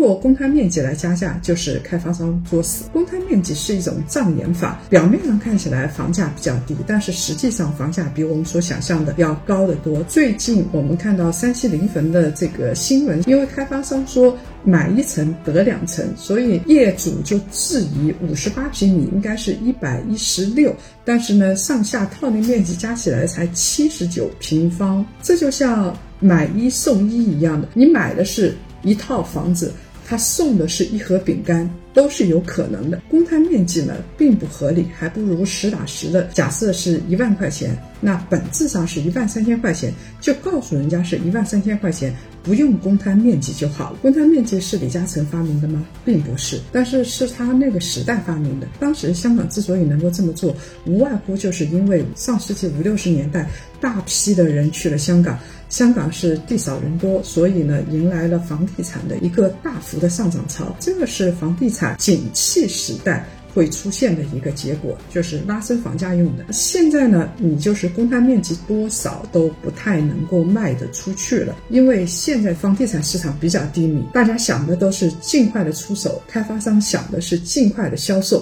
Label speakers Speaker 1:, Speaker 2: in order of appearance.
Speaker 1: 通过公摊面积来加价，就是开发商作死。公摊面积是一种障眼法，表面上看起来房价比较低，但是实际上房价比我们所想象的要高得多。最近我们看到山西临汾的这个新闻，因为开发商说。买一层得两层，所以业主就质疑五十八平米应该是一百一十六，但是呢，上下套内面积加起来才七十九平方，这就像买一送一一样的，你买的是一套房子，他送的是一盒饼干。都是有可能的。公摊面积呢并不合理，还不如实打实的假设是一万块钱，那本质上是一万三千块钱，就告诉人家是一万三千块钱，不用公摊面积就好了。公摊面积是李嘉诚发明的吗？并不是，但是是他那个时代发明的。当时香港之所以能够这么做，无外乎就是因为上世纪五六十年代大批的人去了香港。香港是地少人多，所以呢，迎来了房地产的一个大幅的上涨潮。这个是房地产景气时代会出现的一个结果，就是拉升房价用的。现在呢，你就是公摊面积多少都不太能够卖得出去了，因为现在房地产市场比较低迷，大家想的都是尽快的出手，开发商想的是尽快的销售。